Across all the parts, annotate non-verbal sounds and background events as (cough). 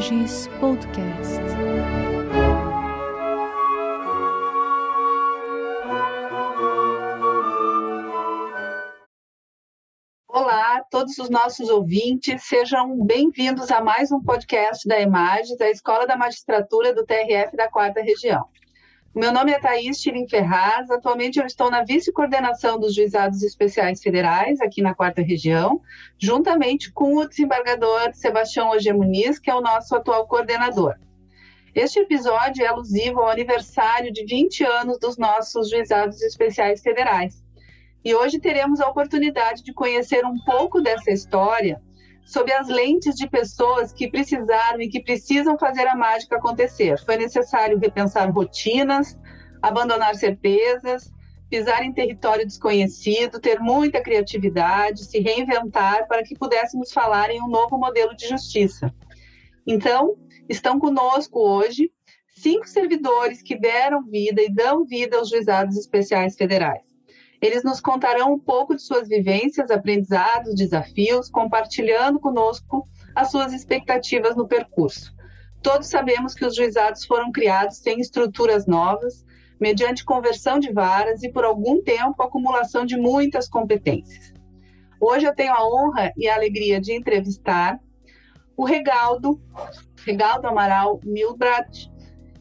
Podcast. Olá todos os nossos ouvintes, sejam bem-vindos a mais um podcast da Imagens, da Escola da Magistratura do TRF da Quarta Região. Meu nome é Thaís Tirim Ferraz, atualmente eu estou na vice-coordenação dos Juizados Especiais Federais, aqui na Quarta Região, juntamente com o desembargador Sebastião Oge Muniz, que é o nosso atual coordenador. Este episódio é alusivo ao aniversário de 20 anos dos nossos Juizados Especiais Federais. E hoje teremos a oportunidade de conhecer um pouco dessa história sob as lentes de pessoas que precisaram e que precisam fazer a mágica acontecer. Foi necessário repensar rotinas, abandonar certezas, pisar em território desconhecido, ter muita criatividade, se reinventar para que pudéssemos falar em um novo modelo de justiça. Então, estão conosco hoje cinco servidores que deram vida e dão vida aos juizados especiais federais. Eles nos contarão um pouco de suas vivências, aprendizados, desafios, compartilhando conosco as suas expectativas no percurso. Todos sabemos que os juizados foram criados sem estruturas novas, mediante conversão de varas e, por algum tempo, acumulação de muitas competências. Hoje eu tenho a honra e a alegria de entrevistar o Regaldo, Regaldo Amaral Milbrat,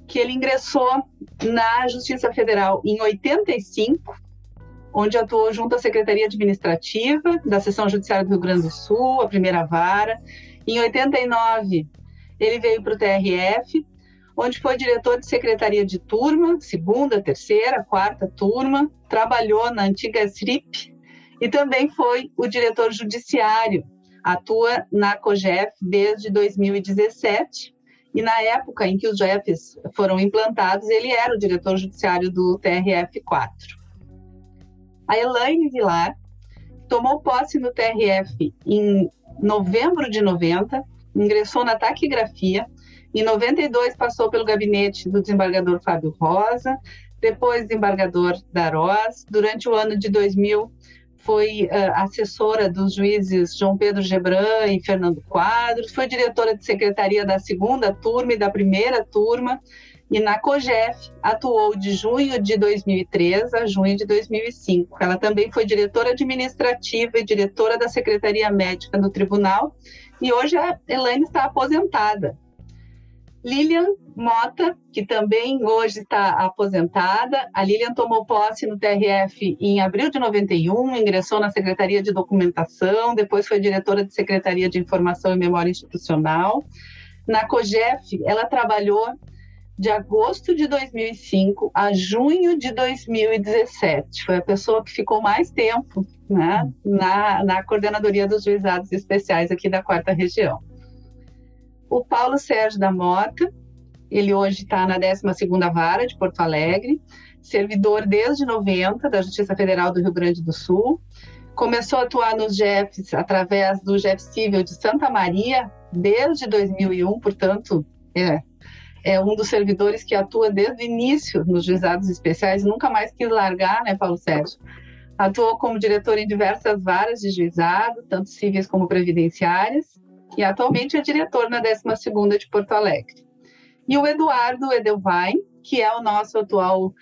que ele ingressou na Justiça Federal em 85 onde atuou junto à Secretaria Administrativa da Seção Judiciária do Rio Grande do Sul, a primeira vara. Em 89, ele veio para o TRF, onde foi diretor de secretaria de turma, segunda, terceira, quarta turma, trabalhou na antiga SRIP e também foi o diretor judiciário, atua na COGEF desde 2017. E na época em que os JEFs foram implantados, ele era o diretor judiciário do TRF 4. A Elaine Vilar tomou posse no TRF em novembro de 90, ingressou na taquigrafia. Em 92 passou pelo gabinete do desembargador Fábio Rosa, depois desembargador Darós. Durante o ano de 2000 foi uh, assessora dos juízes João Pedro Gebran e Fernando Quadros, foi diretora de secretaria da segunda turma e da primeira turma e na COGEF atuou de junho de 2003 a junho de 2005. Ela também foi diretora administrativa e diretora da Secretaria Médica do Tribunal e hoje a Elaine está aposentada. Lilian Mota, que também hoje está aposentada. A Lilian tomou posse no TRF em abril de 91, ingressou na Secretaria de Documentação, depois foi diretora de Secretaria de Informação e Memória Institucional. Na COGEF, ela trabalhou de agosto de 2005 a junho de 2017. Foi a pessoa que ficou mais tempo né, na, na coordenadoria dos juizados especiais aqui da quarta região. O Paulo Sérgio da Mota, ele hoje está na 12ª Vara de Porto Alegre, servidor desde 90 da Justiça Federal do Rio Grande do Sul, começou a atuar nos GEFs através do GEF Civil de Santa Maria desde 2001, portanto, é, é um dos servidores que atua desde o início nos juizados especiais, nunca mais quis largar, né, Paulo Sérgio? Atuou como diretor em diversas varas de juizado, tanto civis como previdenciárias, e atualmente é diretor na 12ª de Porto Alegre. E o Eduardo Edelwein, que é o nosso atual uh,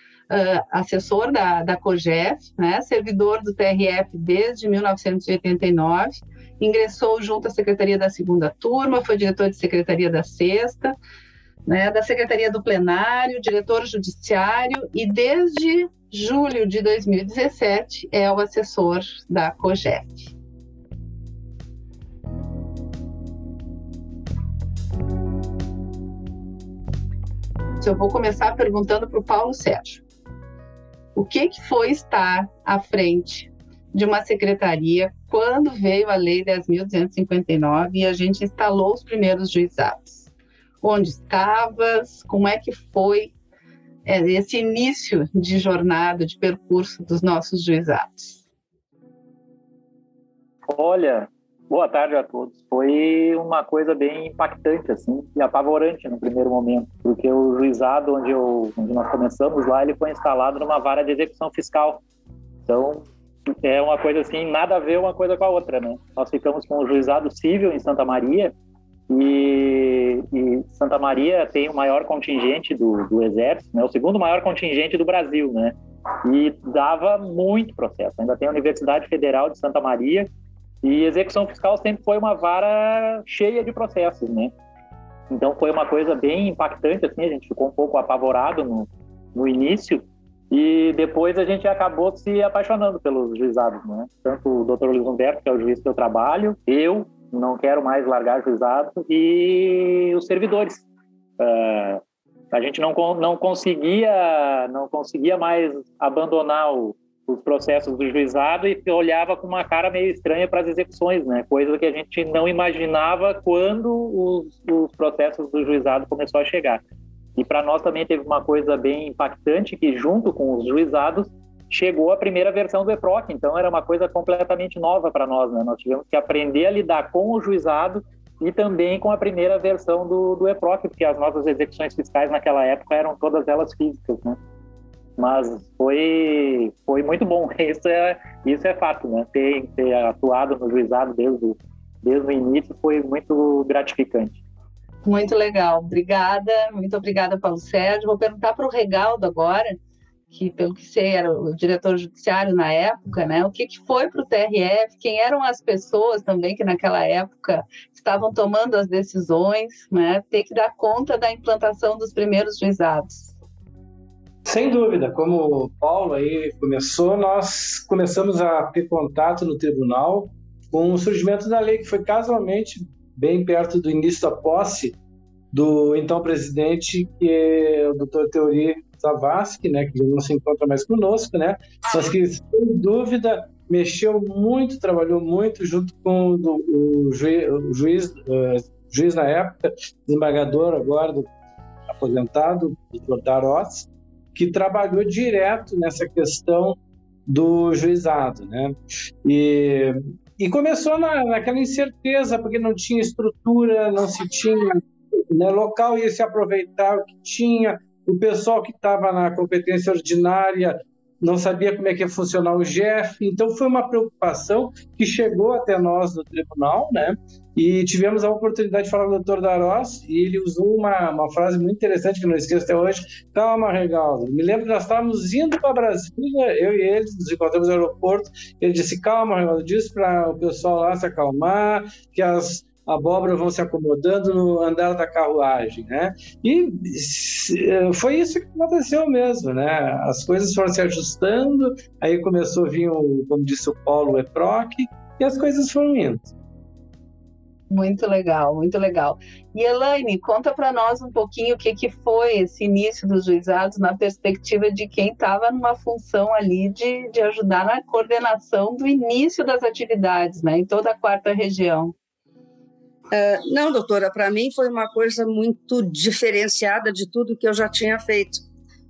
assessor da, da COGEF, né, servidor do TRF desde 1989, ingressou junto à Secretaria da Segunda Turma, foi diretor de Secretaria da Sexta, né, da Secretaria do Plenário, diretor judiciário e desde julho de 2017 é o assessor da COGEF. Eu vou começar perguntando para o Paulo Sérgio. O que, que foi estar à frente de uma secretaria quando veio a Lei 10.259 e a gente instalou os primeiros juizados? Onde estavas, como é que foi é, esse início de jornada, de percurso dos nossos juizados? Olha, boa tarde a todos. Foi uma coisa bem impactante assim e apavorante no primeiro momento, porque o juizado onde, eu, onde nós começamos lá, ele foi instalado numa vara de execução fiscal. Então, é uma coisa assim, nada a ver uma coisa com a outra, né? Nós ficamos com o juizado civil em Santa Maria, E, e, Santa Maria tem o maior contingente do, do Exército, né? o segundo maior contingente do Brasil, né? E dava muito processo. Ainda tem a Universidade Federal de Santa Maria e execução fiscal sempre foi uma vara cheia de processos, né? Então foi uma coisa bem impactante, assim, a gente ficou um pouco apavorado no, no início, e depois a gente acabou se apaixonando pelos juizados, né? Tanto o Dr. Luiz Humberto, que é o juiz que eu trabalho, eu não quero mais largar juizado, e os servidores. Uh, a gente não, não conseguia não conseguia mais abandonar o, os processos do juizado e olhava com uma cara meio estranha para as execuções, né? Coisa que a gente não imaginava quando os, os processos do juizado começou a chegar. E para nós também teve uma coisa bem impactante que junto com os juizados chegou a primeira versão do EPROC, então era uma coisa completamente nova para nós, né? Nós tivemos que aprender a lidar com o juizado e também com a primeira versão do, do EPROC, porque as nossas execuções fiscais naquela época eram todas elas físicas, né? mas foi foi muito bom. (laughs) Isso é isso é fato, né? Ter, ter atuado no juizado desde desde o início foi muito gratificante. Muito legal, obrigada, muito obrigada, Paulo Sérgio. Vou perguntar para o Regaldo agora, que pelo que sei era o diretor judiciário na época, né? O que, que foi para o TRF? Quem eram as pessoas também que naquela época estavam tomando as decisões, né? Ter que dar conta da implantação dos primeiros juizados. Sem dúvida, como o Paulo aí começou, nós começamos a ter contato no tribunal com o surgimento da lei, que foi casualmente bem perto do início da posse do então presidente, que é o doutor Teori Zavascki, né, que não se encontra mais conosco, né, mas que, sem dúvida, mexeu muito, trabalhou muito junto com o, juiz, o juiz, uh, juiz na época, desembargador agora, do, aposentado, doutor Darós, que trabalhou direto nessa questão do juizado, né? E, e começou na, naquela incerteza, porque não tinha estrutura, não se tinha né, local, ia se aproveitar o que tinha, o pessoal que estava na competência ordinária não sabia como é que ia funcionar o GEF, então foi uma preocupação que chegou até nós no tribunal, né? E tivemos a oportunidade de falar com o doutor Darós, e ele usou uma, uma frase muito interessante que não esqueço até hoje. Calma, Regaldo. Me lembro que nós estávamos indo para Brasília, eu e ele, nos encontramos no aeroporto. Ele disse: Calma, Regaldo, disse para o pessoal lá se acalmar, que as abóboras vão se acomodando no andar da carruagem, né? E foi isso que aconteceu mesmo, né? As coisas foram se ajustando, aí começou a vir, o, como disse o Paulo, o EPROC, e as coisas foram indo. Muito legal, muito legal. E Elaine, conta para nós um pouquinho o que, que foi esse início dos juizados na perspectiva de quem estava numa função ali de, de ajudar na coordenação do início das atividades, né, em toda a quarta região. Uh, não, doutora, para mim foi uma coisa muito diferenciada de tudo que eu já tinha feito.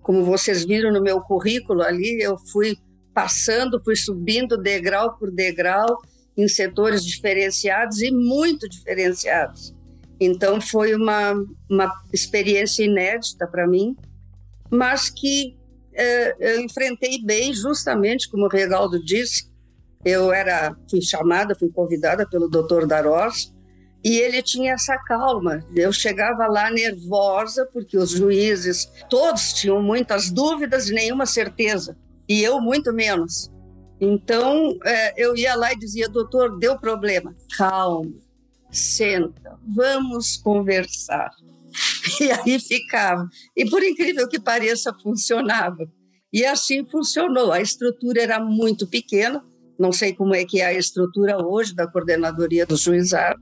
Como vocês viram no meu currículo ali, eu fui passando, fui subindo degrau por degrau em setores diferenciados e muito diferenciados. Então foi uma, uma experiência inédita para mim, mas que é, eu enfrentei bem, justamente como o Regaldo disse. Eu era, fui chamada, fui convidada pelo Dr. Darós, e ele tinha essa calma. Eu chegava lá nervosa, porque os juízes, todos tinham muitas dúvidas e nenhuma certeza, e eu muito menos. Então, é, eu ia lá e dizia, doutor, deu problema. Calma, senta, vamos conversar. (laughs) E aí ficava. E por incrível que pareça, funcionava. E assim funcionou. A estrutura era muito pequena, não sei como é que é a estrutura hoje da coordenadoria do juizado,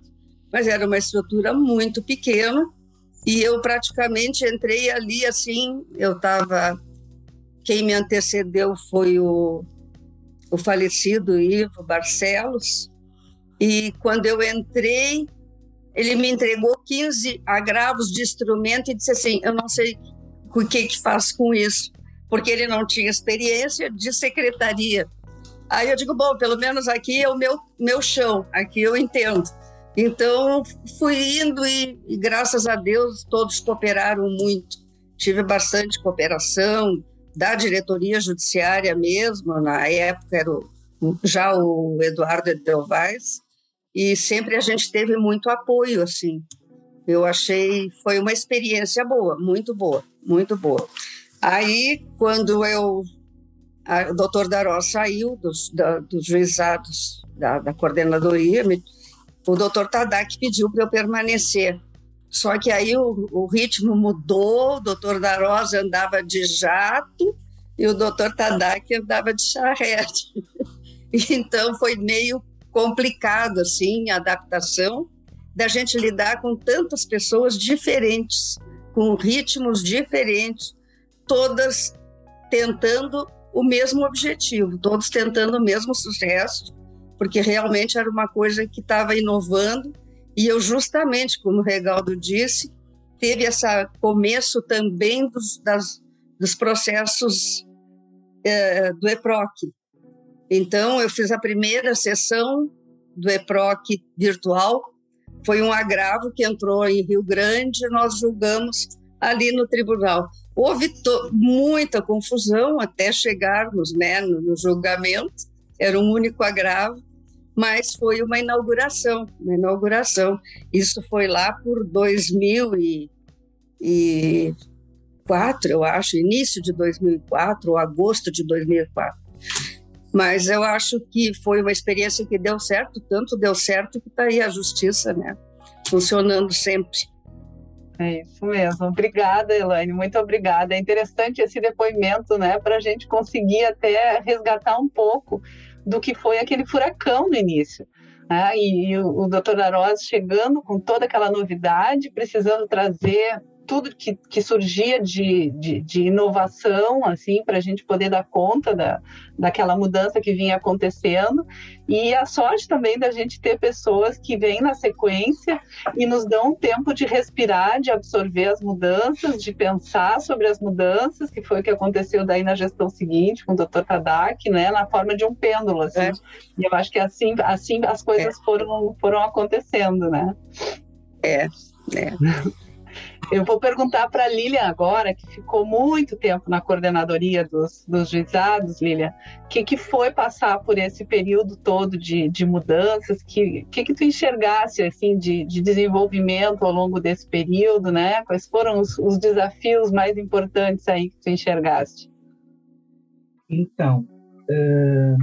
mas era uma estrutura muito pequena. E eu praticamente entrei ali assim, eu estava. Quem me antecedeu foi o o falecido Ivo Barcelos. E quando eu entrei, ele me entregou 15 agravos de instrumento e disse assim: Eu não sei o que, que faz com isso, porque ele não tinha experiência de secretaria. Aí eu digo: Bom, pelo menos aqui é o meu, meu chão, aqui eu entendo. Então fui indo e, e graças a Deus todos cooperaram muito. Tive bastante cooperação, da diretoria judiciária mesmo, na época era o, já o Eduardo Edelvais, e sempre a gente teve muito apoio, assim. Eu achei, foi uma experiência boa, muito boa, muito boa. Aí, quando eu, a, o doutor Daró saiu dos, da, dos juizados da, da coordenadoria, me, o doutor Tadak pediu para eu permanecer. Só que aí o, o ritmo mudou, o doutor Darosa andava de jato e o doutor Tadak andava de charrete. (laughs) Então foi meio complicado assim a adaptação da gente lidar com tantas pessoas diferentes, com ritmos diferentes, todas tentando o mesmo objetivo, todos tentando o mesmo sucesso, porque realmente era uma coisa que estava inovando e eu justamente, como o Regaldo disse, teve esse começo também dos, das, dos processos é, do EPROC. Então, eu fiz a primeira sessão do EPROC virtual, foi um agravo que entrou em Rio Grande, nós julgamos ali no tribunal. Houve muita confusão até chegarmos né, no, no julgamento, era um único agravo, mas foi uma inauguração, uma inauguração. Isso foi lá por 2004, eu acho, início de 2004 ou agosto de 2004. Mas eu acho que foi uma experiência que deu certo, tanto deu certo que está aí a justiça, né? Funcionando sempre. É isso mesmo. Obrigada, Elaine. Muito obrigada. É interessante esse depoimento, né, para a gente conseguir até resgatar um pouco do que foi aquele furacão no início. Né? E, o, o Dr. Aroz chegando com toda aquela novidade, precisando trazer tudo que, que surgia de, de, de inovação, assim, para a gente poder dar conta da, daquela mudança que vinha acontecendo. E a sorte também da gente ter pessoas que vêm na sequência e nos dão um tempo de respirar, de absorver as mudanças, de pensar sobre as mudanças, que foi o que aconteceu daí na gestão seguinte com o Dr. Tadak, né, na forma de um pêndulo, assim. É. E eu acho que assim, assim as coisas é. foram, foram acontecendo, né? É, é. Eu vou perguntar para a Lilian agora, que ficou muito tempo na coordenadoria dos, dos juizados, Lilian, o que, que foi passar por esse período todo de, de mudanças? O que, que, que tu enxergasse assim, de, de desenvolvimento ao longo desse período, né? Quais foram os, os desafios mais importantes aí que tu enxergaste? Então, uh,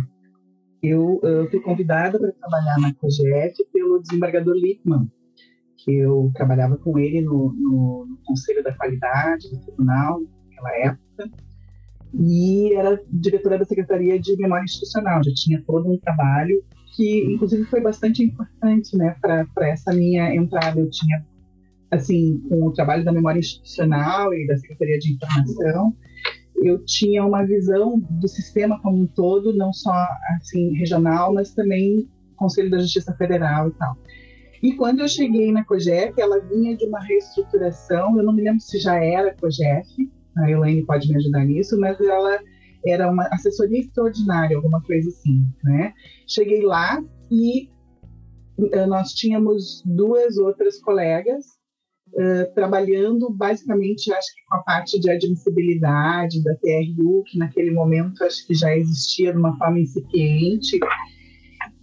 eu, eu fui convidada para trabalhar na COGEF pelo desembargador Littmann, que eu trabalhava com ele no, no, no Conselho da Qualidade do Tribunal, naquela época, e era diretora da Secretaria de Memória Institucional. Já tinha todo um trabalho que, inclusive, foi bastante importante né, para essa minha entrada. Eu tinha, assim, com o trabalho da Memória Institucional e da Secretaria de Informação, eu tinha uma visão do sistema como um todo, não só assim regional, mas também Conselho da Justiça Federal e tal. E quando eu cheguei na COGEF, ela vinha de uma reestruturação, eu não me lembro se já era COGEF, a Elaine pode me ajudar nisso, mas ela era uma assessoria extraordinária, alguma coisa assim, né? Cheguei lá e uh, nós tínhamos duas outras colegas uh, trabalhando basicamente, acho que com a parte de admissibilidade da TRU, que naquele momento acho que já existia de uma forma incipiente,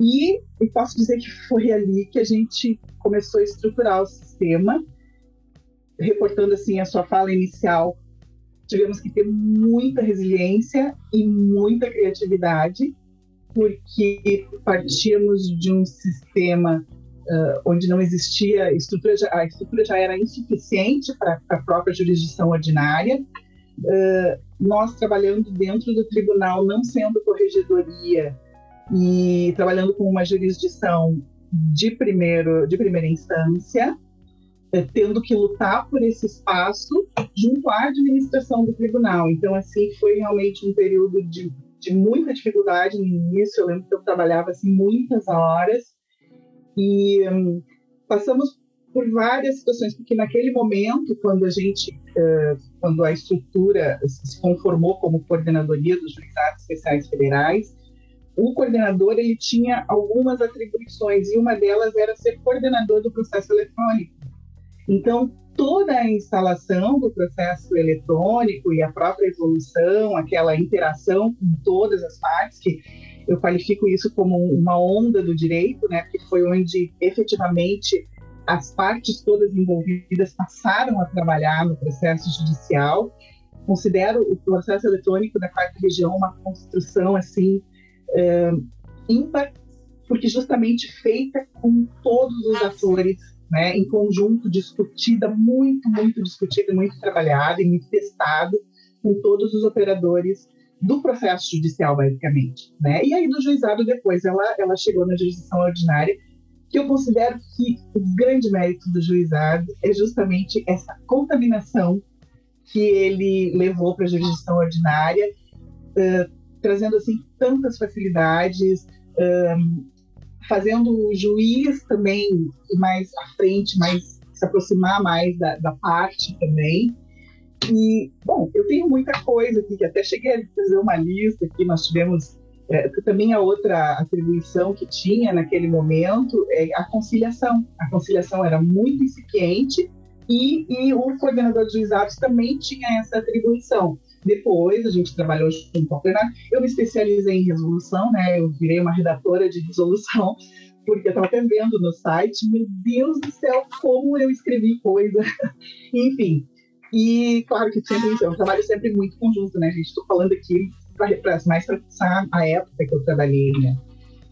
e eu posso dizer que foi ali que a gente começou a estruturar o sistema, reportando assim a sua fala inicial. Tivemos que ter muita resiliência e muita criatividade, porque partíamos de um sistema uh, onde não existia estrutura, a estrutura já era insuficiente para a própria jurisdição ordinária. Uh, nós trabalhando dentro do tribunal, não sendo corregedoria, e trabalhando com uma jurisdição de primeiro de primeira instância, é, tendo que lutar por esse espaço junto à administração do tribunal. Então, assim, foi realmente um período de, de muita dificuldade no início. Eu lembro que eu trabalhava assim muitas horas e hum, passamos por várias situações, porque naquele momento, quando a gente, uh, quando a estrutura se conformou como coordenadoria dos juizados especiais federais, o coordenador ele tinha algumas atribuições e uma delas era ser coordenador do processo eletrônico. Então, toda a instalação do processo eletrônico e a própria evolução, aquela interação com todas as partes, que eu qualifico isso como uma onda do direito, né, que foi onde efetivamente as partes todas envolvidas passaram a trabalhar no processo judicial. Considero o processo eletrônico da quarta região uma construção assim é, ímpar, porque justamente feita com todos os atores, né, em conjunto, discutida, muito, muito discutida, muito trabalhada e muito testada com todos os operadores do processo judicial, basicamente. Né? E aí, do juizado, depois, ela, ela chegou na jurisdição ordinária, que eu considero que o grande mérito do juizado é justamente essa contaminação que ele levou para a jurisdição ordinária, uh, trazendo assim tantas facilidades, um, fazendo o juiz também ir mais à frente, mais se aproximar mais da, da parte também. E, bom, eu tenho muita coisa aqui, que até cheguei a fazer uma lista aqui, nós tivemos é, também a outra atribuição que tinha naquele momento é a conciliação. A conciliação era muito incipiente e, e o coordenador de juizados também tinha essa atribuição. Depois, a gente trabalhou junto ao plenário. Eu me especializei em resolução, né? Eu virei uma redatora de resolução, porque eu estava até vendo no site. Meu Deus do céu, como eu escrevi coisa. (laughs) Enfim, e claro que sempre é um trabalho sempre muito conjunto, né, gente? Estou falando aqui para mais para a época que eu trabalhei, né?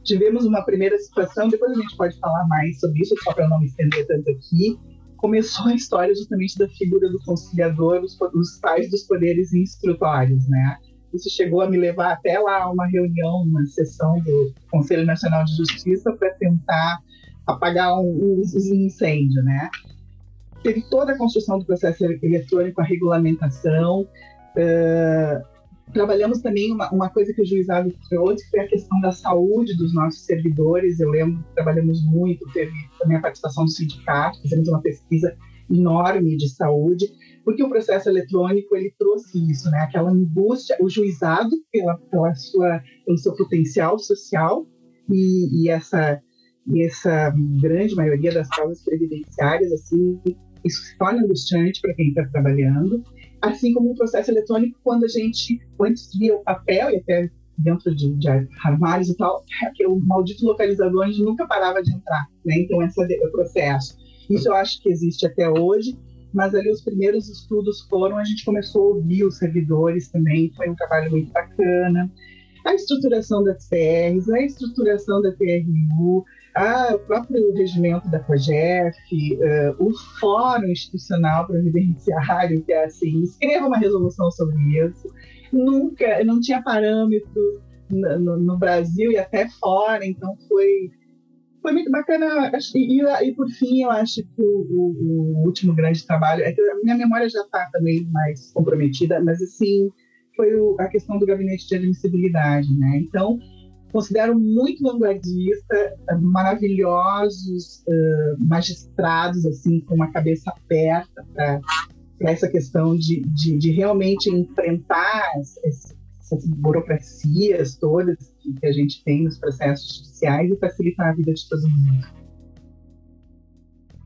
Tivemos uma primeira situação, depois a gente pode falar mais sobre isso, só para não me estender tanto aqui. Começou a história justamente da figura do conciliador, dos, dos pais dos poderes instrutórios, né? Isso chegou a me levar até lá uma reunião, uma sessão do Conselho Nacional de Justiça para tentar apagar um, um, um incêndio, né? teve toda a construção do processo eletrônico, a regulamentação. Uh, trabalhamos também uma, uma, coisa que o juizado trouxe, que foi a questão da saúde dos nossos servidores. Eu lembro que trabalhamos muito, teve também a participação do sindicato, fizemos uma pesquisa enorme de saúde, porque o processo eletrônico ele trouxe isso, né? Aquela angústia, o juizado pela, pela sua, pelo seu potencial social e, e essa essa grande maioria das causas previdenciárias assim isso se torna angustiante para quem está trabalhando, assim como o processo eletrônico, quando a gente antes via o papel e até dentro de, de armários e tal, o maldito localizador a gente nunca parava de entrar, né? Então esse é o processo. Isso eu acho que existe até hoje, mas ali os primeiros estudos foram, a gente começou a ouvir os servidores também, foi um trabalho muito bacana. A estruturação das CRs, a estruturação da TRU, ah, o próprio regimento da COGEF, uh, o Fórum Institucional Previdenciário, que é assim, escreva uma resolução sobre isso. Nunca, não tinha parâmetro no, no, Brasil e até fora, então foi, foi muito bacana. E, e, por fim, eu acho que o, o, o, último grande trabalho, é que a minha memória já está também mais comprometida, mas assim, foi a questão do gabinete de admissibilidade, né? Então, considero muito vanguardista, maravilhosos uh, magistrados, assim, com uma cabeça aberta para essa questão de, de, de, realmente enfrentar essas burocracias todas que, que a gente tem nos processos judiciais e facilitar a vida de todo mundo.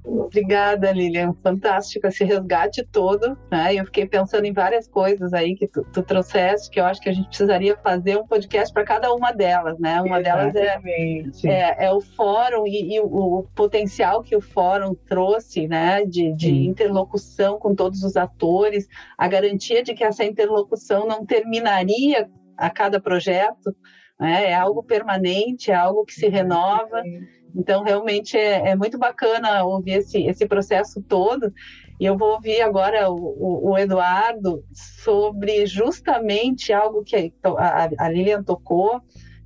Obrigada, Lilian. Fantástico esse resgate todo. Né? Eu fiquei pensando em várias coisas aí que tu, tu trouxeste, que eu acho que a gente precisaria fazer um podcast para cada uma delas. Né? Uma Exatamente. delas é, é, é, o fórum e, e o, o, potencial que o fórum trouxe né? de, de interlocução com todos os atores, a garantia de que essa interlocução não terminaria a cada projeto, né? é algo permanente, é algo que se renova. Então, realmente é, é, muito bacana ouvir esse, esse processo todo. E eu vou ouvir agora o, o Eduardo sobre justamente algo que a, a Lilian tocou,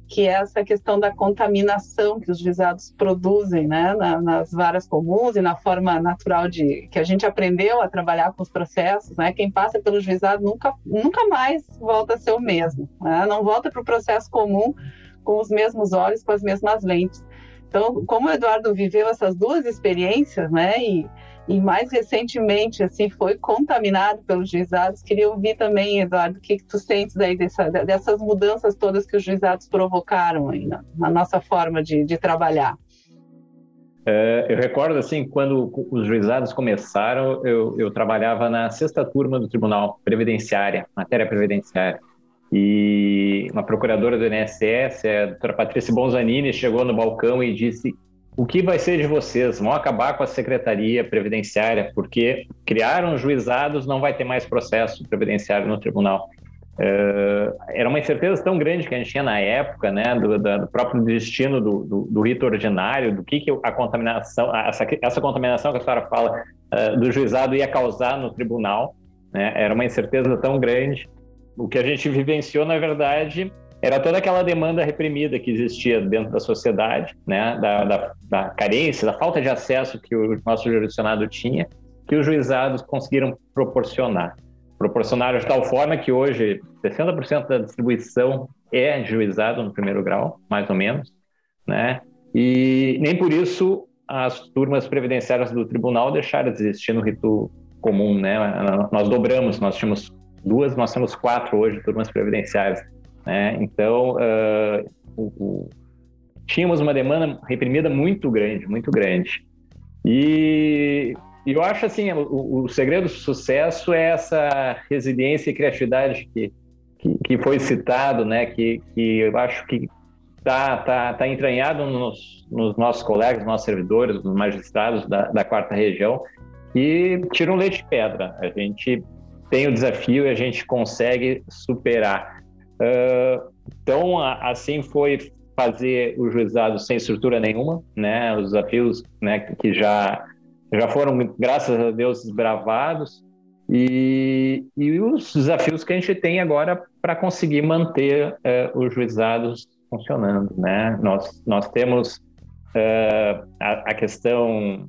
que é essa questão da contaminação que os juizados produzem né, na, nas varas comuns e na forma natural de que a gente aprendeu a trabalhar com os processos. Né? Quem passa pelo juizado nunca, nunca mais volta a ser o mesmo, né? não volta para o processo comum com os mesmos olhos, com as mesmas lentes. Então, como o Eduardo viveu essas duas experiências, né, e, e mais recentemente, assim, foi contaminado pelos juizados, queria ouvir também, Eduardo, o que, que tu sentes aí dessa, dessas mudanças todas que os juizados provocaram aí na, na nossa forma de, de trabalhar. É, eu recordo, assim, quando os juizados começaram, eu, eu trabalhava na sexta turma do Tribunal Previdenciária, matéria previdenciária. E uma procuradora do INSS, a doutora Patrícia Bonzanini, chegou no balcão e disse: o que vai ser de vocês? Vão acabar com a secretaria previdenciária, porque criaram juizados, não vai ter mais processo previdenciário no tribunal. Uh, era uma incerteza tão grande que a gente tinha na época, né, do, do próprio destino do, do, do, rito ordinário, do que, que a contaminação, essa, essa contaminação que a senhora fala uh, do juizado ia causar no tribunal, né, era uma incerteza tão grande. O que a gente vivenciou, na verdade, era toda aquela demanda reprimida que existia dentro da sociedade, né, da, da, da carência, da falta de acesso que o nosso jurisdicionado tinha, que os juizados conseguiram proporcionar. Proporcionaram de tal forma que hoje 60% da distribuição é de juizado no primeiro grau, mais ou menos, né? E nem por isso as turmas previdenciárias do tribunal deixaram de existir no rito comum, né? Nós dobramos, nós tínhamos duas, nós temos quatro hoje turmas previdenciárias né? Então, uh, o, o, tínhamos uma demanda reprimida muito grande, muito grande. E, e eu acho assim, o, o, segredo do sucesso é essa resiliência e criatividade que, que, que foi citado, né? Que, que eu acho que está tá, tá entranhado nos, nos, nossos colegas, nos nossos servidores, nos magistrados da, da quarta região, que tiram leite de pedra. A gente tem o desafio e a gente consegue superar. Uh, então, assim foi fazer o juizado sem estrutura nenhuma, né? Os desafios, né, que já já foram, graças a Deus, desbravados e, e os desafios que a gente tem agora para conseguir manter uh, os juizados funcionando, né? Nós nós temos uh, a, a, questão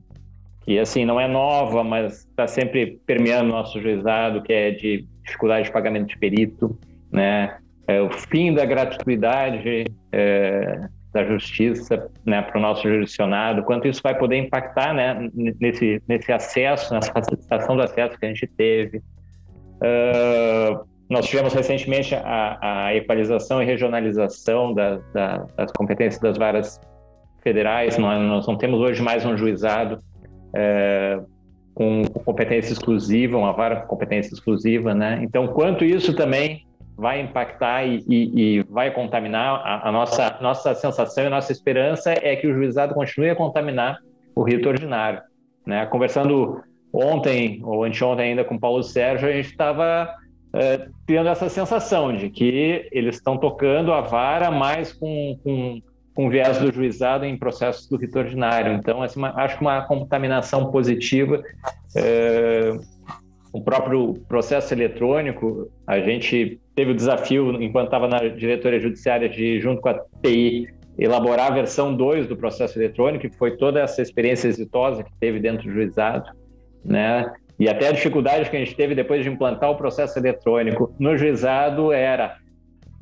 que assim não é nova, mas está sempre permeando nosso juizado, que é de dificuldade de pagamento de perito, né? é, o fim da gratuidade é, da justiça né, para o nosso jurisdicionado, quanto isso vai poder impactar né, nesse, nesse acesso, nessa facilitação do acesso que a gente teve. Uh, nós tivemos recentemente a, a equalização e regionalização da, da, das competências das varas federais. Nós, nós, não temos hoje mais um juizado é, com competência exclusiva, uma vara com competência exclusiva, né? Então, quanto isso também vai impactar e, e, e vai contaminar a, a, nossa, nossa sensação e nossa esperança é que o juizado continue a contaminar o rito ordinário. Né? Conversando ontem ou anteontem ainda com Paulo Sérgio, a gente estava é, tendo essa sensação de que eles estão tocando a vara mais com, com, com viés do juizado em processos do rito ordinário. Então, assim, uma, acho que uma contaminação positiva é, o próprio processo eletrônico, a gente teve o desafio, enquanto estava na diretoria judiciária, de, junto com a TI, elaborar a versão 2 do processo eletrônico, que foi toda essa experiência exitosa que teve dentro do juizado, né? E até a dificuldade que a gente teve depois de implantar o processo eletrônico no juizado era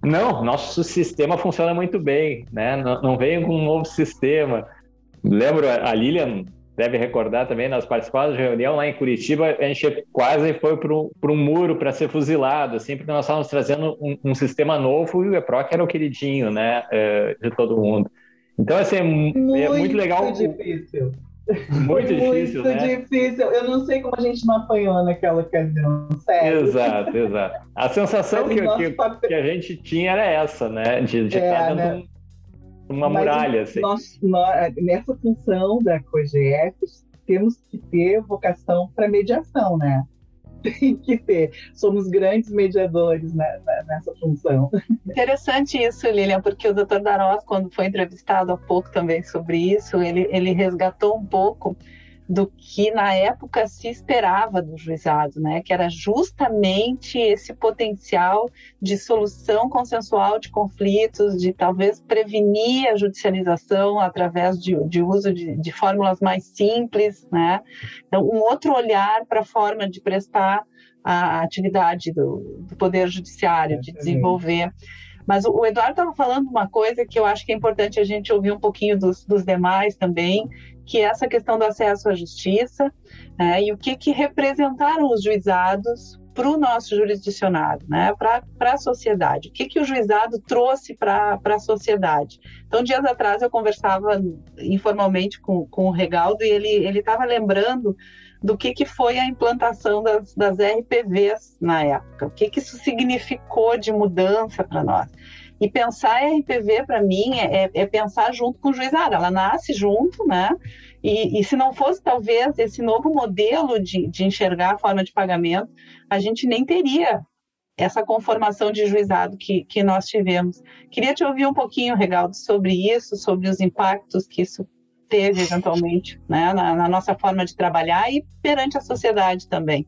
não, nosso sistema funciona muito bem, né? Não, não veio com um novo sistema. Lembro, a Lilian deve recordar também, nós participamos de reunião lá em Curitiba, a gente quase foi para um muro para ser fuzilado, assim, porque nós estávamos trazendo um, um, sistema novo e o EPROC era o queridinho, né, eh, de todo mundo. Então, assim, é muito, é muito legal. Difícil. Muito difícil, muito né? difícil. Eu não sei como a gente não apanhou naquela ocasião, sério. Exato, exato. A sensação que, que, papel... que, a gente tinha era essa, né? De, de é, estar dentro né? uma Mas muralha. Assim. Nós, nós, nessa função da COGF, temos que ter vocação para mediação, né? (laughs) Tem que ter. Somos grandes mediadores né, nessa função. Interessante isso, Lilian, porque o Dr. Daros, quando foi entrevistado há pouco também sobre isso, ele, ele resgatou um pouco do que na época se esperava do juizado, né? Que era justamente esse potencial de solução consensual de conflitos, de talvez prevenir a judicialização através de, de uso de, de, fórmulas mais simples, né? Então, um outro olhar para a forma de prestar a atividade do, do poder judiciário, de desenvolver. Mas o Eduardo estava falando uma coisa que eu acho que é importante a gente ouvir um pouquinho dos, dos demais também, que é essa questão do acesso à justiça né, e o que, que representaram os juizados para o nosso jurisdicionado, né, para a sociedade. O que, que o juizado trouxe para a sociedade? Então, dias atrás eu conversava informalmente com, com o Regaldo e ele estava lembrando do que, que foi a implantação das, das RPVs na época, o que, que isso significou de mudança para nós. E pensar RPV, para mim, é, é, pensar junto com o juizado. Ela nasce junto, né? E, e, se não fosse, talvez, esse novo modelo de, de enxergar a forma de pagamento, a gente nem teria essa conformação de juizado que, que nós tivemos. Queria te ouvir um pouquinho, Regaldo, sobre isso, sobre os impactos que isso teve, eventualmente, né, na, na nossa forma de trabalhar e perante a sociedade também.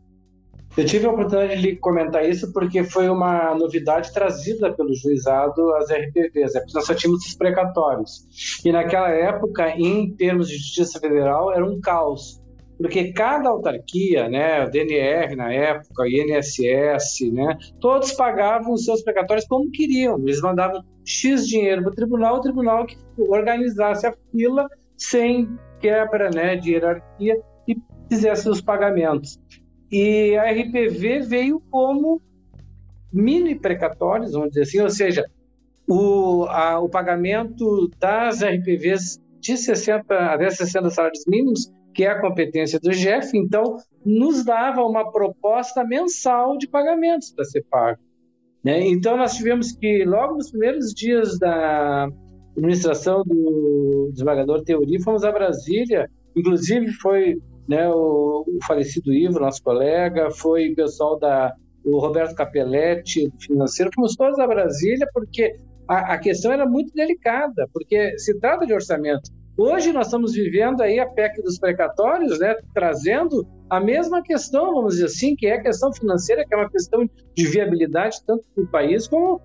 Eu tive a oportunidade de comentar isso porque foi uma novidade trazida pelo juizado às RPVs, é nós só tínhamos os precatórios. E naquela época, em termos de justiça federal, era um caos, porque cada autarquia, né, o DNR na época, o INSS, né, todos pagavam os seus precatórios como queriam. Eles mandavam X dinheiro para o tribunal, o tribunal que organizasse a fila sem quebra né, de hierarquia e fizesse os pagamentos. E a RPV veio como mini precatórios, vamos dizer assim, ou seja, o, a, o pagamento das RPVs de 60 a 60 salários mínimos, que é a competência do GEF, então nos dava uma proposta mensal de pagamentos para ser pago. Né? Então nós tivemos que, logo nos primeiros dias da administração do desembargador Teori, fomos a Brasília, inclusive foi né, o, o, falecido Ivo, nosso colega, foi o pessoal da o Roberto Capelletti, do financeiro, fomos todos a Brasília porque a, a, questão era muito delicada, porque se trata de orçamento. Hoje nós estamos vivendo aí a PEC dos precatórios, né, trazendo a mesma questão, vamos dizer assim, que é a questão financeira, que é uma questão de viabilidade tanto para o país como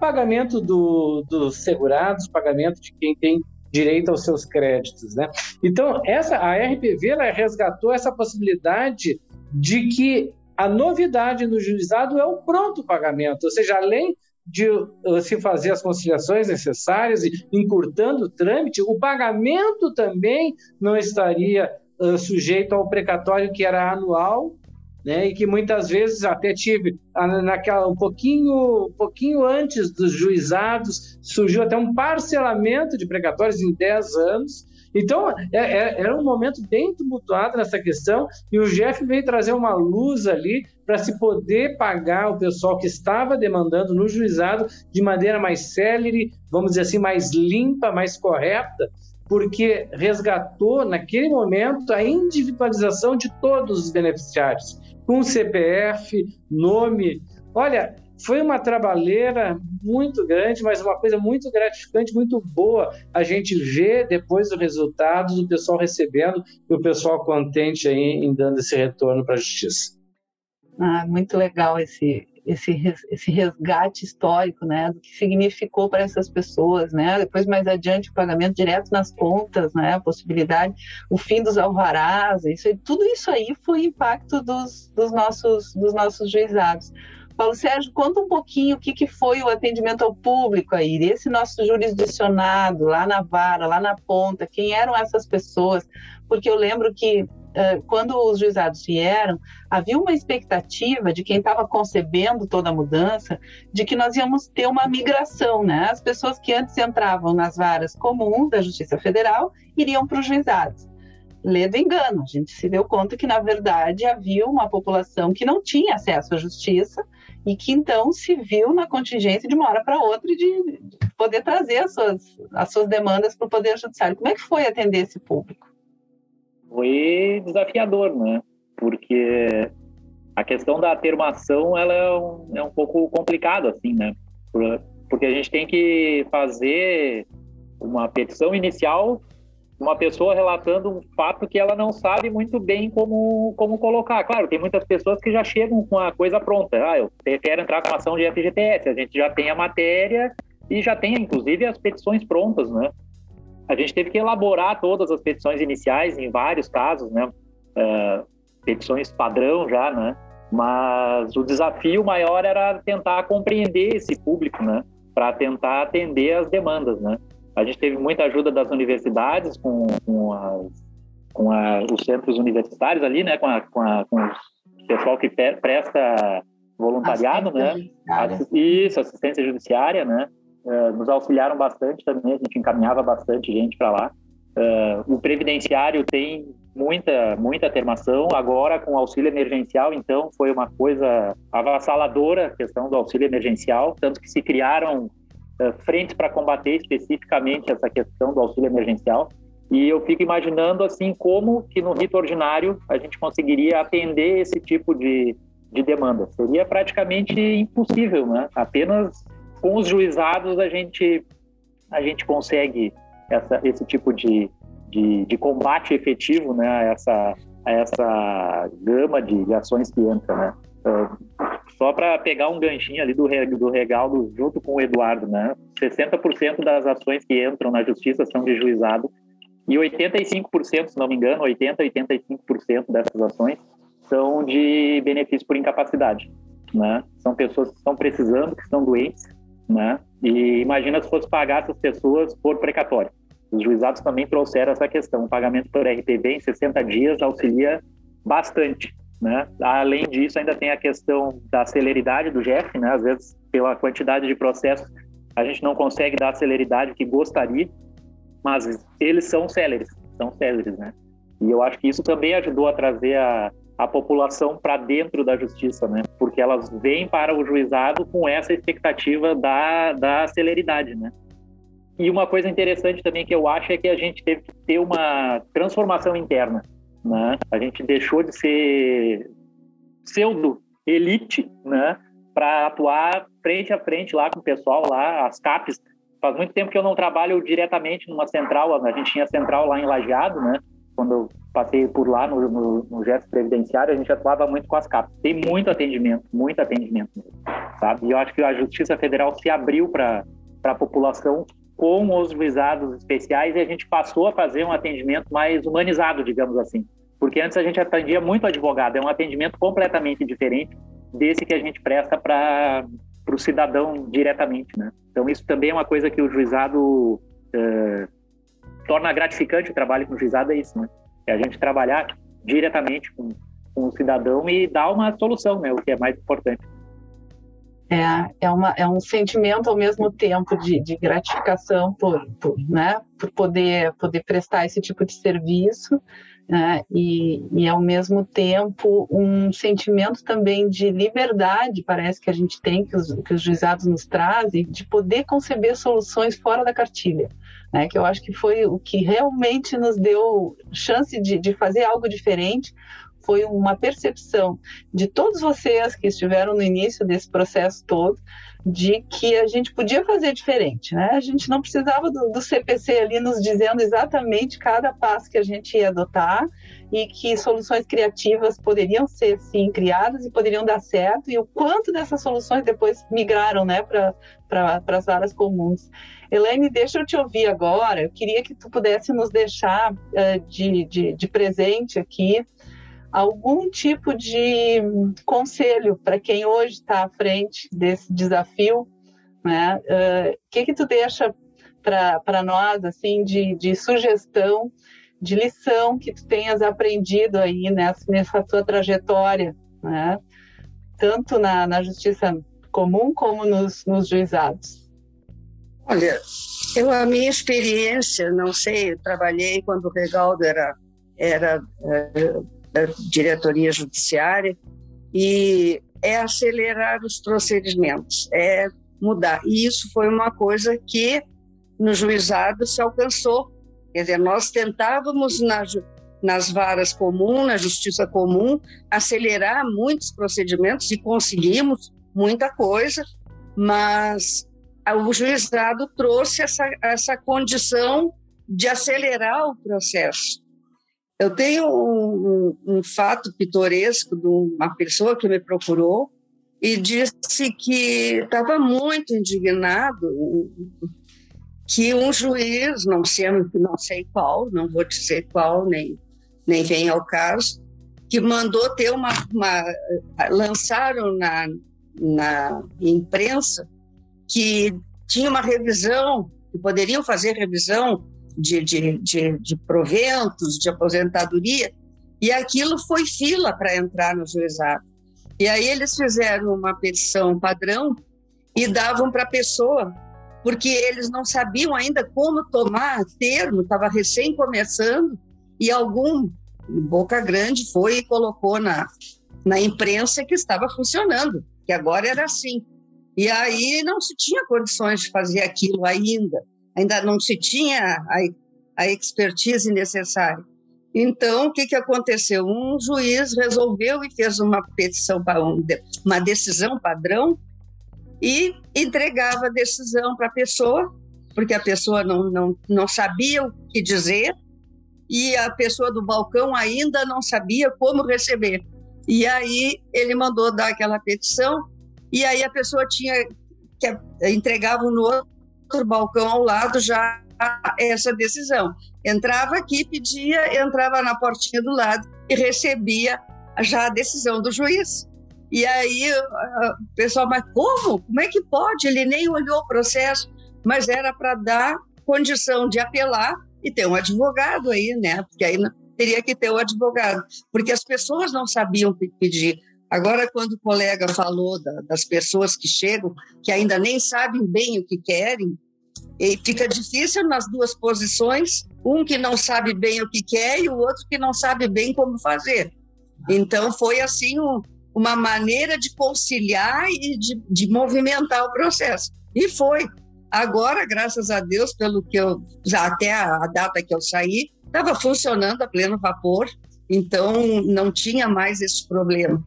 pagamento do, dos segurados, pagamento de quem tem direito aos seus créditos, né? Então, essa a RPV ela resgatou essa possibilidade de que a novidade no juizado é o pronto pagamento, ou seja, além de uh, se fazer as conciliações necessárias e encurtando o trâmite, o pagamento também não estaria uh, sujeito ao precatório que era anual né? E que muitas vezes até tive naquela um pouquinho, um pouquinho antes dos juizados surgiu até um parcelamento de precatórios em 10 anos. Então, é, é, era um momento bem tumultuado nessa questão e o Jeff veio trazer uma luz ali para se poder pagar o pessoal que estava demandando no juizado de maneira mais célere, vamos dizer assim, mais limpa, mais correta, porque resgatou naquele momento a individualização de todos os beneficiários com CPF, nome. Olha, foi uma trabalheira muito grande, mas uma coisa muito gratificante, muito boa a gente ver depois o resultado do pessoal recebendo e o pessoal contente aí em dando esse retorno para a justiça. Ah, muito legal esse, esse, esse resgate histórico, né, do que significou para essas pessoas, né, depois mais adiante o pagamento direto nas contas, né, a possibilidade, o fim dos alvarás, isso, tudo isso aí foi impacto dos, dos, nossos, dos nossos juizados. Paulo Sérgio, conta um pouquinho o que, que foi o atendimento ao público aí, esse nosso jurisdicionado lá na vara, lá na ponta, quem eram essas pessoas, porque eu lembro que quando os juizados vieram, havia uma expectativa de quem estava concebendo toda a mudança, de que nós íamos ter uma migração, né? As pessoas que antes entravam nas varas comuns da Justiça Federal iriam para os juizados. Ledo engano, a gente se deu conta que, na verdade, havia uma população que não tinha acesso à justiça e que então se viu na contingência de uma hora para outra de poder trazer as suas, as suas demandas para o Poder Judiciário. Como é que foi atender esse público? Foi desafiador, né? Porque a questão da termação ela é um, é um pouco complicado, assim, né? Porque a gente tem que fazer uma petição inicial, uma pessoa relatando um fato que ela não sabe muito bem como, como colocar. Claro, tem muitas pessoas que já chegam com a coisa pronta. Ah, eu quero entrar com uma ação de FGTS. A gente já tem a matéria e já tem, inclusive, as petições prontas, né? A gente teve que elaborar todas as petições iniciais, em vários casos, né? Uh, petições padrão já, né? Mas o desafio maior era tentar compreender esse público, né? Para tentar atender as demandas, né? A gente teve muita ajuda das universidades com, com, as, com a, os centros universitários ali, né? Com, a, com, a, com o pessoal que presta voluntariado, né? Isso, assistência judiciária, né? Uh, nos auxiliaram bastante também, a gente encaminhava bastante gente para lá. Uh, o previdenciário tem muita muita termação agora com auxílio emergencial então foi uma coisa avassaladora a questão do auxílio emergencial tanto que se criaram uh, frentes para combater especificamente essa questão do auxílio emergencial. E eu fico imaginando assim como que no rito ordinário a gente conseguiria atender esse tipo de, de demanda. Seria praticamente impossível, né? Apenas com os juizados a gente a gente consegue essa, esse tipo de, de, de, combate efetivo, né? A essa a essa gama de, ações que entra, né? Uh, só para pegar um ganchinho ali do, do Regaldo junto com o Eduardo, né? 60% das ações que entram na justiça são de juizado e 85%, se não me engano, 80, 85% dessas ações são de benefício por incapacidade, né? São pessoas que estão precisando, que estão doentes, né? E imagina se fosse pagar essas pessoas por precatório. Os juizados também trouxeram essa questão. O pagamento por RTB em 60 dias auxilia bastante, né? Além disso, ainda tem a questão da celeridade do GEF, né? Às vezes, pela quantidade de processos, a gente não consegue dar a celeridade que gostaria, mas eles são céleres, são céleres, né? E eu acho que isso também ajudou a trazer a, a população para dentro da justiça, né? Porque elas vêm para o juizado com essa expectativa da, da celeridade, né? E uma coisa interessante também que eu acho é que a gente teve que ter uma transformação interna, né? A gente deixou de ser pseudo elite, né? Para atuar frente a frente lá com o pessoal lá, as CAPs faz muito tempo que eu não trabalho diretamente numa central, a gente tinha central lá em Lajeado, né? Quando eu passei por lá no, no, no gesto previdenciário, a gente atuava muito com as capas. Tem muito atendimento, muito atendimento, sabe? E eu acho que a Justiça Federal se abriu para a população com os juizados especiais e a gente passou a fazer um atendimento mais humanizado, digamos assim. Porque antes a gente atendia muito advogado, é um atendimento completamente diferente desse que a gente presta para o cidadão diretamente, né? Então isso também é uma coisa que o juizado é, torna gratificante o trabalho com o juizado é isso, né? É a gente trabalhar diretamente com, com o cidadão e dar uma solução, né? O que é mais importante. É, é, uma, é um sentimento ao mesmo tempo de, de gratificação por, por, né, por poder, poder prestar esse tipo de serviço, né? e, e ao mesmo tempo um sentimento também de liberdade, parece que a gente tem, que os, que os juizados nos trazem, de poder conceber soluções fora da cartilha. Né, que eu acho que foi o que realmente nos deu chance de, de fazer algo diferente, foi uma percepção de todos vocês que estiveram no início desse processo todo, de que a gente podia fazer diferente, né? A gente não precisava do, do, CPC ali nos dizendo exatamente cada passo que a gente ia adotar e que soluções criativas poderiam ser sim criadas e poderiam dar certo e o quanto dessas soluções depois migraram, né, para para as áreas comuns. Elaine, deixa eu te ouvir agora. Eu queria que tu pudesse nos deixar uh, de, de, de presente aqui algum tipo de conselho para quem hoje está à frente desse desafio, né? O uh, que que tu deixa para nós, assim, de, de sugestão, de lição que tu tenhas aprendido aí nessa, nessa tua trajetória, né? Tanto na, na justiça comum como nos, nos juizados. Olha, eu a minha experiência, não sei, eu trabalhei quando o Regaldo era era da diretoria judiciária, e é acelerar os procedimentos, é mudar. E isso foi uma coisa que no juizado se alcançou. Quer dizer, nós tentávamos na, nas varas comuns, na justiça comum, acelerar muitos procedimentos e conseguimos muita coisa, mas o juizado trouxe essa, essa condição de acelerar o processo. Eu tenho um, um, um fato pitoresco de uma pessoa que me procurou e disse que estava muito indignado que um juiz, não sei, não sei qual, não vou dizer qual, nem, nem vem ao caso, que mandou ter uma, uma lançaram na, na imprensa que tinha uma revisão, que poderiam fazer revisão de, de, de, de proventos, de aposentadoria, e aquilo foi fila para entrar no juizado. E aí eles fizeram uma petição padrão e davam para a pessoa, porque eles não sabiam ainda como tomar termo, estava recém começando, e algum boca grande foi e colocou na, na imprensa que estava funcionando, que agora era assim. E aí não se tinha condições de fazer aquilo ainda, ainda não se tinha a, a expertise necessária. Então, o que, que aconteceu? Um juiz resolveu e fez uma petição um, uma decisão padrão e entregava a decisão para a pessoa, porque a pessoa não, não, não sabia o que dizer e a pessoa do balcão ainda não sabia como receber. E aí ele mandou dar aquela petição e aí a pessoa tinha que entregava no outro balcão ao lado já essa decisão. Entrava aqui, pedia, entrava na portinha do lado e recebia já a decisão do juiz. E aí o pessoal, mas como? Como é que pode? Ele nem olhou o processo, mas era para dar condição de apelar e ter um advogado aí, né? Porque aí teria que ter o um advogado, porque as pessoas não sabiam pedir. Agora, quando o colega falou da, das pessoas que chegam, que ainda nem sabem bem o que querem, e fica difícil nas duas posições, um que não sabe bem o que quer e o outro que não sabe bem como fazer. Então, foi assim um, uma maneira de conciliar e de, de movimentar o processo. E foi. Agora, graças a Deus, pelo que eu até a, data que eu saí, estava funcionando a pleno vapor, então não tinha mais esse problema.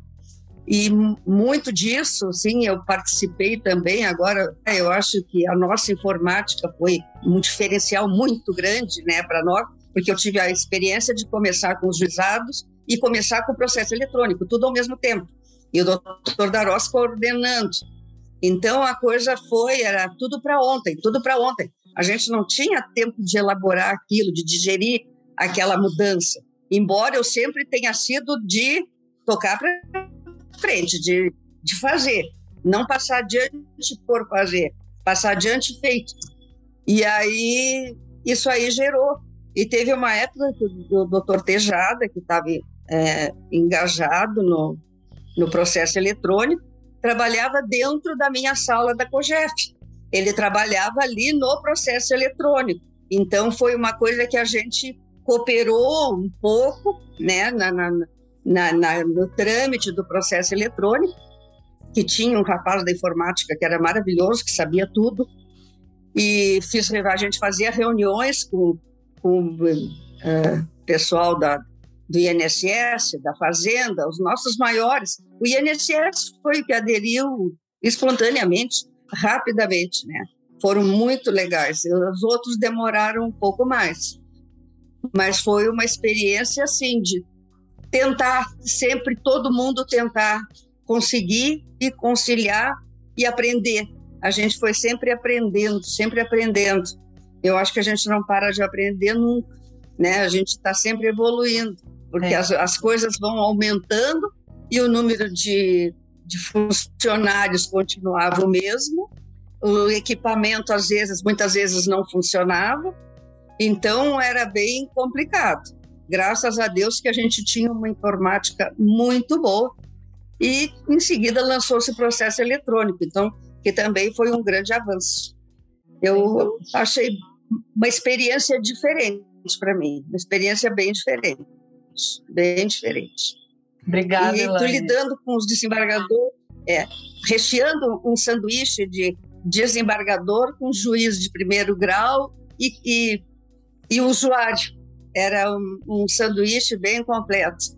E muito disso, sim, eu participei também. Agora, eu acho que a nossa informática foi um diferencial muito grande, né, para nós, porque eu tive a experiência de começar com os juizados e começar com o processo eletrônico, tudo ao mesmo tempo. E o doutor Darós coordenando. Então a coisa foi, era tudo para ontem, tudo para ontem. A gente não tinha tempo de elaborar aquilo, de digerir aquela mudança. Embora eu sempre tenha sido de tocar para frente, de, de fazer, não passar adiante por fazer, passar adiante feito. E aí isso aí gerou. E teve uma época que o doutor Tejada, que estava é, engajado no, no processo eletrônico, trabalhava dentro da minha sala da COGEF. Ele trabalhava ali no processo eletrônico. Então, foi uma coisa que a gente cooperou um pouco né, na, na, na, na, no trâmite do processo eletrônico, que tinha um rapaz da informática que era maravilhoso, que sabia tudo, e fiz, a gente fazia reuniões com, com uh, pessoal da, do INSS, da Fazenda, os nossos maiores. O INSS foi o que aderiu espontaneamente, rapidamente, né? Foram muito legais. Os outros demoraram um pouco mais. Mas foi uma experiência, assim, de tentar, sempre todo mundo tentar conseguir e conciliar e aprender. A gente foi sempre aprendendo, sempre aprendendo. Eu acho que a gente não para de aprender nunca, né? A gente está sempre evoluindo porque é. as, as coisas vão aumentando e o número de, de funcionários continuava o mesmo, o equipamento às vezes, muitas vezes não funcionava, então era bem complicado. Graças a Deus que a gente tinha uma informática muito boa e em seguida lançou-se o processo eletrônico, então que também foi um grande avanço. Eu achei uma experiência diferente para mim, uma experiência bem diferente bem diferente. Obrigada, E tu lidando com os desembargadores, é, recheando um sanduíche de desembargador com juiz de primeiro grau e, e, e usuário. Era um, um sanduíche bem completo.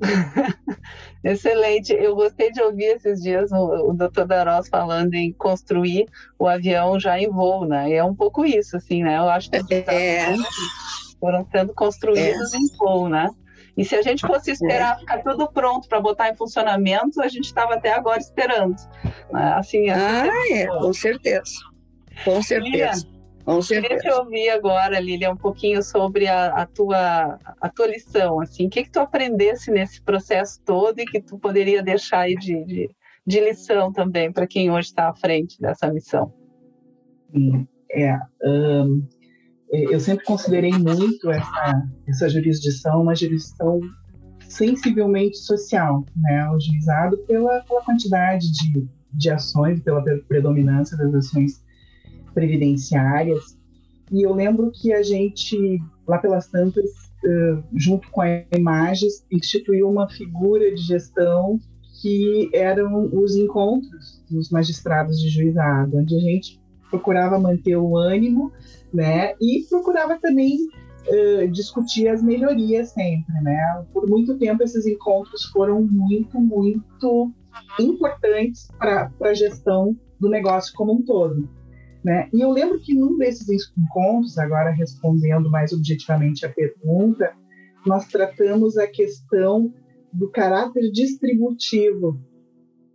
(laughs) Excelente. Eu gostei de ouvir esses dias o, o Dr. Darós falando em construir o avião já em voo, né? E é um pouco isso, assim, né? Eu acho que é... foram sendo construídos é. em voo, né? E se a gente fosse é. esperar ficar tudo pronto para botar em funcionamento, a gente estava até agora esperando. Né? Assim, assim, ah, é, com certeza. Com certeza. Com certeza. Queria te ouvir agora, Lília, um pouquinho sobre a, a, tua, a tua lição. Assim, o que, que tu aprendesse nesse processo todo e que tu poderia deixar aí de, de, de lição também para quem hoje está à frente dessa missão? É, um, eu sempre considerei muito essa, essa jurisdição uma jurisdição sensivelmente social, né? O juizado pela, pela quantidade de, de ações, pela predominância das ações previdenciárias. E eu lembro que a gente, lá pelas tantas, junto com a Imagens, instituiu uma figura de gestão que eram os encontros dos magistrados de juizado, onde a gente procurava manter o ânimo, né, e procurava também uh, discutir as melhorias sempre, né. Por muito tempo esses encontros foram muito, muito importantes para a gestão do negócio como um todo. Né? E eu lembro que num desses encontros, agora respondendo mais objetivamente a pergunta, nós tratamos a questão do caráter distributivo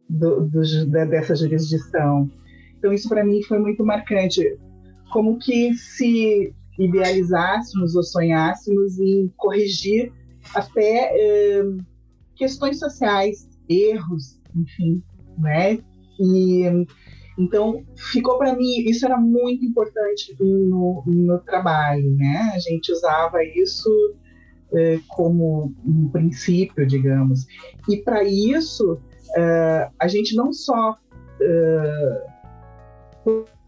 do, do, dessa jurisdição. Então, isso para mim foi muito marcante. Como que se idealizássemos ou sonhássemos em corrigir até eh, questões sociais, erros, enfim, né? E então ficou para mim isso era muito importante no, no trabalho, né? A gente usava isso como um princípio, digamos. E para isso, a gente não só é,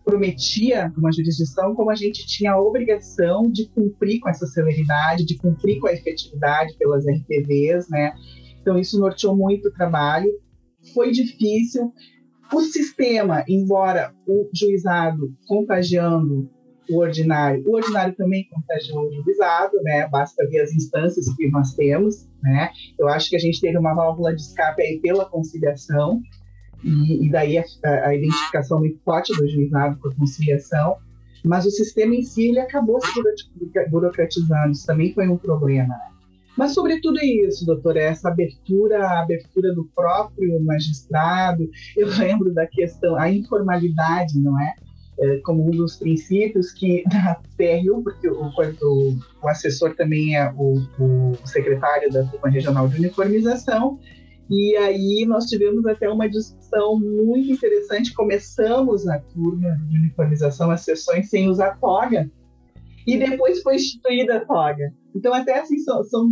prometia uma jurisdição, como a gente tinha a obrigação de cumprir com essa celeridade, de cumprir com a efetividade pelas RTVs, né? Então, isso norteou muito o trabalho. Foi difícil. O sistema, embora o juizado contagiando o ordinário. O ordinário também contagiou o juizado, né? Basta ver as instâncias que nós temos, né? Eu acho que a gente teve uma válvula de escape aí pela conciliação e, daí a, a, identificação muito forte do juizado com a conciliação. Mas o sistema em si ele acabou se burocratizando. Isso também foi um problema. Né? Mas sobretudo é isso, doutor, é essa abertura, a abertura do próprio magistrado. Eu (laughs) lembro da questão, a informalidade, não é? É, como um dos princípios que (laughs) da PRU, porque o, o, o assessor também é o, o, secretário da turma regional de uniformização, e aí nós tivemos até uma discussão muito interessante. Começamos a turma de uniformização, as sessões sem usar toga, e depois foi instituída a toga. Então, até assim, são, são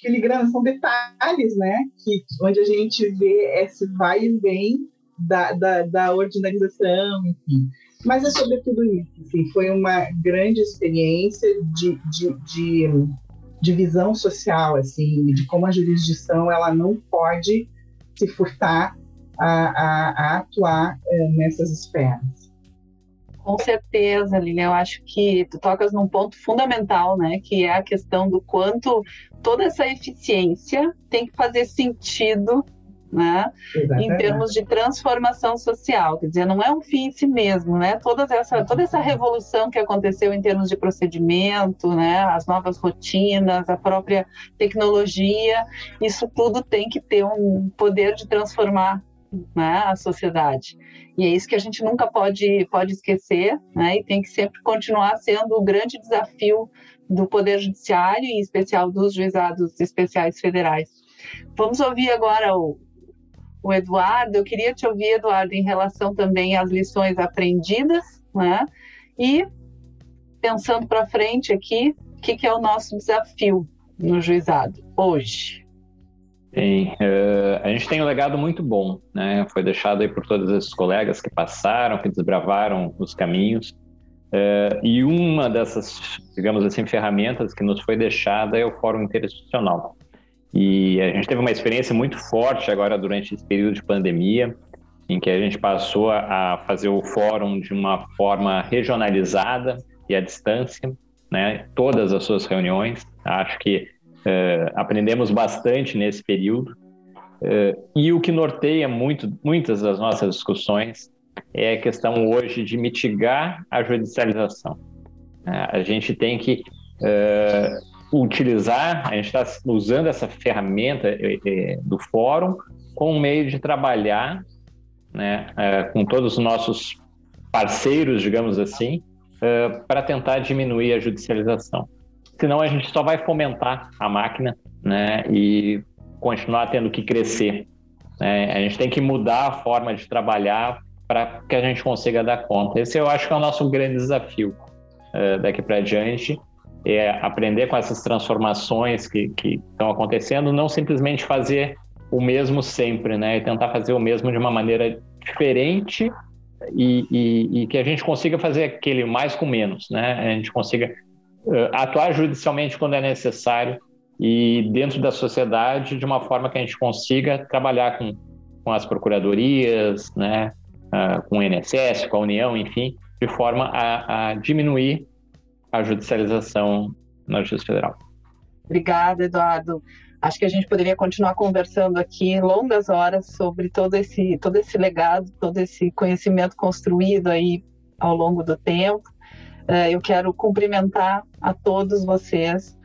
filigranas, são detalhes, né? Que, onde a gente vê esse vai e vem da, da, da ordinarização, enfim. Mas é sobre tudo isso. Assim, foi uma grande experiência de, de, de, de, visão social, assim, de como a jurisdição ela não pode se furtar a, a, a atuar é, nessas esferas. Com certeza, Lilian. Eu acho que tu tocas num ponto fundamental, né? Que é a questão do quanto toda essa eficiência tem que fazer sentido né? Em termos de transformação social, quer dizer, não é um fim em si mesmo, né? Toda essa, toda essa revolução que aconteceu em termos de procedimento, né? As novas rotinas, a própria tecnologia, isso tudo tem que ter um poder de transformar né, a sociedade. E é isso que a gente nunca pode, pode esquecer, né? E tem que sempre continuar sendo o grande desafio do Poder Judiciário, em especial dos juizados especiais federais. Vamos ouvir agora o, o Eduardo. Eu queria te ouvir, Eduardo, em relação também às lições aprendidas, né? E pensando para frente aqui, o que, que, é o nosso desafio no juizado hoje? Bem, uh, a gente tem um legado muito bom, né? Foi deixado aí por todos esses colegas que passaram, que desbravaram os caminhos. Uh, e uma dessas, digamos assim, ferramentas que nos foi deixada é o Fórum Interinstitucional. E a gente teve uma experiência muito forte agora durante esse período de pandemia, em que a gente passou a fazer o fórum de uma forma regionalizada e à distância, né? Todas as suas reuniões. Acho que uh, aprendemos bastante nesse período. Uh, e o que norteia muito, muitas das nossas discussões é a questão hoje de mitigar a judicialização. A gente tem que utilizar, a gente está usando essa ferramenta é, do fórum como meio de trabalhar né, é, com todos os nossos parceiros, digamos assim, é, para tentar diminuir a judicialização. Senão a gente só vai fomentar a máquina né, e continuar tendo que crescer. Né? A gente tem que mudar a forma de trabalhar para que a gente consiga dar conta. Esse eu acho que é o nosso grande desafio daqui para diante é aprender com essas transformações que, que estão acontecendo, não simplesmente fazer o mesmo sempre, né? E tentar fazer o mesmo de uma maneira diferente e, e, e que a gente consiga fazer aquele mais com menos, né? A gente consiga uh, atuar judicialmente quando é necessário e dentro da sociedade de uma forma que a gente consiga trabalhar com com as procuradorias, né, uh, com o INSS, com a União, enfim, de forma a, a diminuir a judicialização na Justiça Federal. Obrigada, Eduardo. Acho que a gente poderia continuar conversando aqui longas horas sobre todo esse, todo esse legado, todo esse conhecimento construído aí ao longo do tempo. Uh, eu quero cumprimentar a todos vocês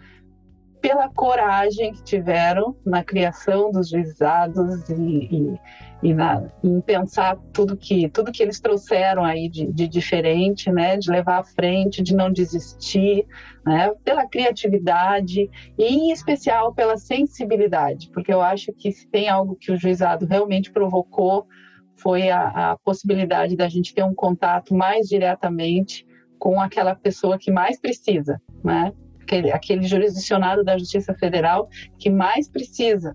pela coragem que tiveram na criação dos juizados e, e, e na, em pensar tudo que tudo que eles trouxeram aí de, de, diferente, né, de levar à frente, de não desistir, né, pela criatividade e em especial pela sensibilidade, porque eu acho que se tem algo que o juizado realmente provocou foi a, a possibilidade da gente ter um contato mais diretamente com aquela pessoa que mais precisa, né? aquele, aquele jurisdicionado da Justiça Federal que mais precisa.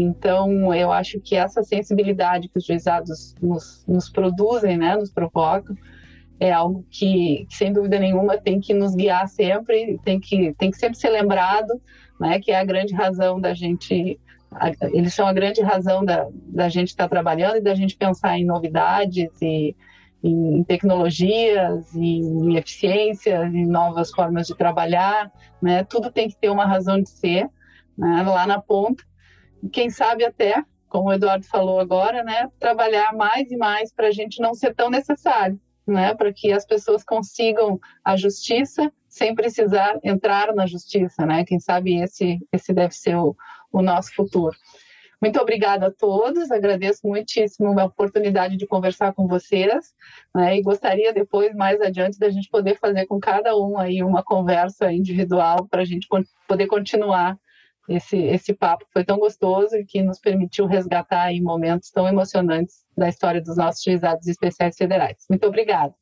Então, eu acho que essa sensibilidade que os juizados nos, nos produzem, né, nos provocam, é algo que, que, sem dúvida nenhuma, tem que nos guiar sempre, tem que, tem que sempre ser lembrado, né, que é a grande razão da gente, eles são a grande razão da, da gente estar trabalhando e da gente pensar em novidades e em tecnologias, em eficiência, em novas formas de trabalhar, né? Tudo tem que ter uma razão de ser, né? Lá na ponta. Quem sabe até, como o Eduardo falou agora, né? Trabalhar mais e mais para a gente não ser tão necessário, né? Para que as pessoas consigam a justiça sem precisar entrar na justiça, né? Quem sabe esse esse deve ser o, o nosso futuro. Muito obrigada a todos, agradeço muitíssimo a oportunidade de conversar com vocês, né, e gostaria depois, mais adiante, da gente poder fazer com cada um aí uma conversa individual para a gente poder continuar esse, esse papo foi tão gostoso e que nos permitiu resgatar aí momentos tão emocionantes da história dos nossos juizados especiais federais. Muito obrigada.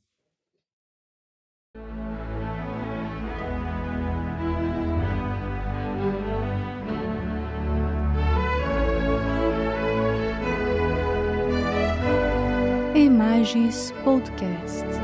Imagens Podcast.